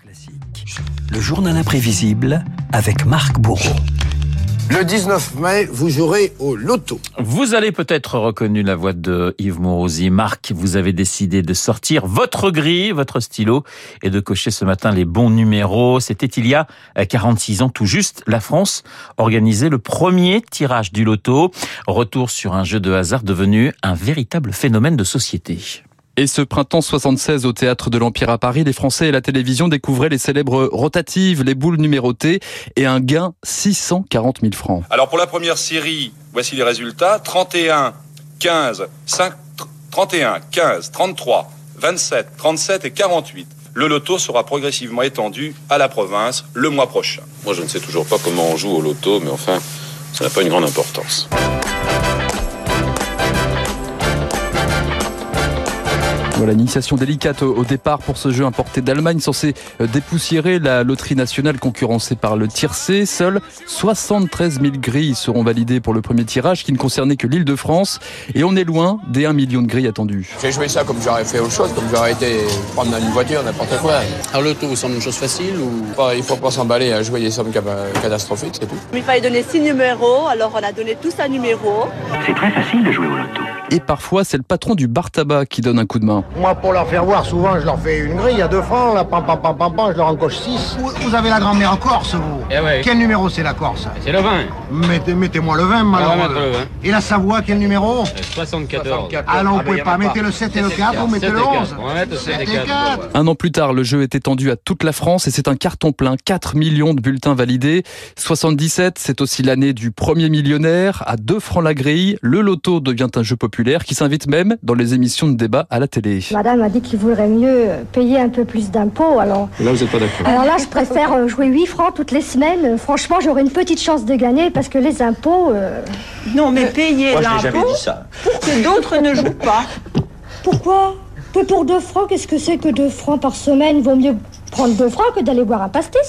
Classique. Le journal imprévisible avec Marc Bourreau. Le 19 mai, vous jouerez au loto. Vous avez peut-être reconnu la voix de Yves Morosi. Marc, vous avez décidé de sortir votre grille, votre stylo et de cocher ce matin les bons numéros. C'était il y a 46 ans tout juste. La France organisait le premier tirage du loto. Retour sur un jeu de hasard devenu un véritable phénomène de société. Et ce printemps 76 au théâtre de l'Empire à Paris, les Français et la télévision découvraient les célèbres rotatives, les boules numérotées et un gain 640 000 francs. Alors pour la première série, voici les résultats 31, 15, 5, 31, 15, 33, 27, 37 et 48. Le loto sera progressivement étendu à la province le mois prochain. Moi, je ne sais toujours pas comment on joue au loto, mais enfin, ça n'a pas une grande importance. Voilà, l'initiation délicate au départ pour ce jeu importé d'Allemagne censé euh, dépoussiérer la loterie nationale concurrencée par le tiercé. Seuls 73 000 grilles seront validées pour le premier tirage qui ne concernait que l'île de France et on est loin des 1 million de grilles attendues. J'ai joué ça comme j'aurais fait autre chose, comme j'aurais été prendre une voiture, n'importe quoi. Alors le vous semble une chose facile ou? Pas- Il faut pas s'emballer à jouer des sommes catastrophiques, c'est tout. Il fallait donner six numéros, alors on a donné tous un numéro. C'est très facile de jouer au loto. Et parfois, c'est le patron du bar tabac qui donne un coup de main. Moi, pour leur faire voir, souvent, je leur fais une grille à deux francs, là, pam, pam, pam, pam, pam, je leur encoche six. Vous, vous avez la grand-mère en Corse, vous? Eh ouais. Quel numéro c'est la Corse? C'est le 20. Mettez- Mettez-moi le 20, malheureux. mettre le 20. Et la Savoie, quel numéro? 74. Ah non, vous pouvez pas. Mettez le 7 et le 4, ou mettez le 11. On va mettre le 7 et 7 et 4. 4. Un an plus tard, le jeu est étendu à toute la France et c'est un carton plein. 4 millions de bulletins validés. 77, c'est aussi l'année du premier millionnaire. À 2 francs la grille, le loto devient un jeu populaire qui s'invite même dans les émissions de débat à la télé. Madame a dit qu'il vaudrait mieux payer un peu plus d'impôts. Alors, Là, vous n'êtes pas d'accord. alors là, je préfère euh, jouer 8 francs toutes les semaines. Euh, Franchement, j'aurais une petite chance de gagner parce que les impôts. euh, Non, mais payer l'impôt pour que d'autres ne jouent pas. Pourquoi? Que pour 2 francs, qu'est-ce que c'est que 2 francs par semaine? Vaut mieux prendre 2 francs que d'aller boire un pastis.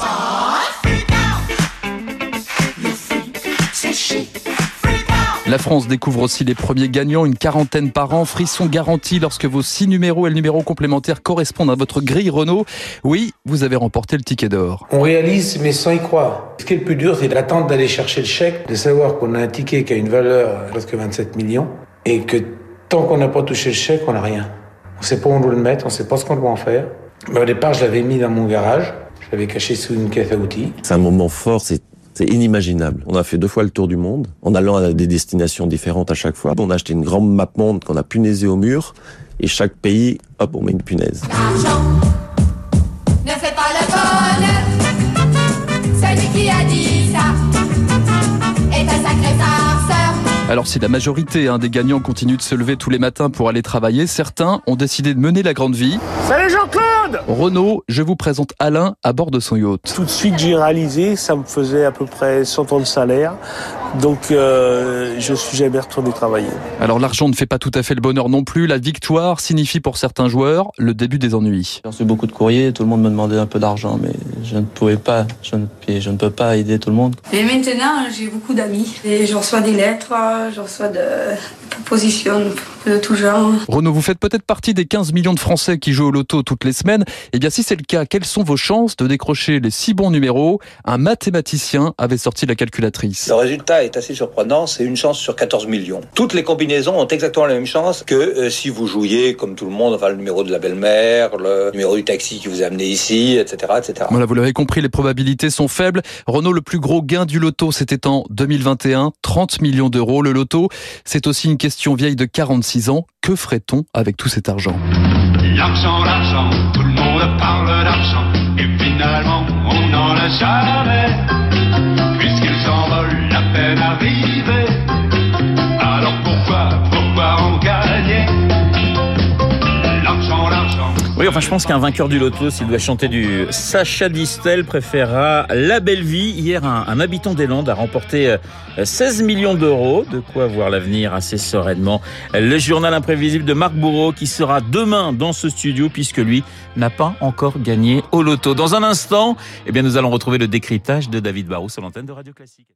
La France découvre aussi les premiers gagnants, une quarantaine par an, frisson garanti lorsque vos six numéros et le numéro complémentaire correspondent à votre grille Renault. Oui, vous avez remporté le ticket d'or. On réalise, mais sans y croire. Ce qui est le plus dur, c'est l'attente d'aller chercher le chèque, de savoir qu'on a un ticket qui a une valeur de presque 27 millions, et que tant qu'on n'a pas touché le chèque, on n'a rien. On sait pas où on doit le mettre, on sait pas ce qu'on doit en faire. Mais au départ, je l'avais mis dans mon garage, je l'avais caché sous une caisse à outils. C'est un moment fort, c'est c'est inimaginable. On a fait deux fois le tour du monde, en allant à des destinations différentes à chaque fois. On a acheté une grande map monde qu'on a punaisé au mur, et chaque pays, hop, on met une punaise. Alors si la majorité hein, des gagnants continuent de se lever tous les matins pour aller travailler, certains ont décidé de mener la grande vie. Salut Jean-Claude Renault, je vous présente Alain à bord de son yacht. Tout de suite, j'ai réalisé, ça me faisait à peu près 100 ans de salaire, donc euh, je suis jamais retourné travailler. Alors l'argent ne fait pas tout à fait le bonheur non plus, la victoire signifie pour certains joueurs le début des ennuis. J'ai reçu beaucoup de courriers, tout le monde me demandait un peu d'argent, mais je ne pouvais pas, je ne, puis je ne peux pas aider tout le monde. Mais maintenant, j'ai beaucoup d'amis. Et je reçois des lettres, je reçois des propositions de tout genre. Renaud, vous faites peut-être partie des 15 millions de Français qui jouent au loto toutes les semaines. Eh bien, si c'est le cas, quelles sont vos chances de décrocher les six bons numéros? Un mathématicien avait sorti la calculatrice. Le résultat est assez surprenant, c'est une chance sur 14 millions. Toutes les combinaisons ont exactement la même chance que euh, si vous jouiez, comme tout le monde, enfin le numéro de la belle-mère, le numéro du taxi qui vous a amené ici, etc. etc. Voilà, vous l'avez compris, les probabilités sont faibles. Renault, le plus gros gain du loto, c'était en 2021, 30 millions d'euros. Le loto, c'est aussi une question vieille de 46 ans. Que ferait-on avec tout cet argent? L'argent, l'argent, tout le monde parle d'argent. Et finalement, on n'en a jamais. S'envole la peine. Enfin, je pense qu'un vainqueur du loto, s'il doit chanter du Sacha Distel, préférera La Belle Vie. Hier, un, habitant des Landes a remporté euh, 16 millions d'euros. De quoi voir l'avenir assez sereinement. Le journal imprévisible de Marc Bourreau, qui sera demain dans ce studio, puisque lui n'a pas encore gagné au loto. Dans un instant, eh bien, nous allons retrouver le décryptage de David Barrou sur l'antenne de Radio Classique.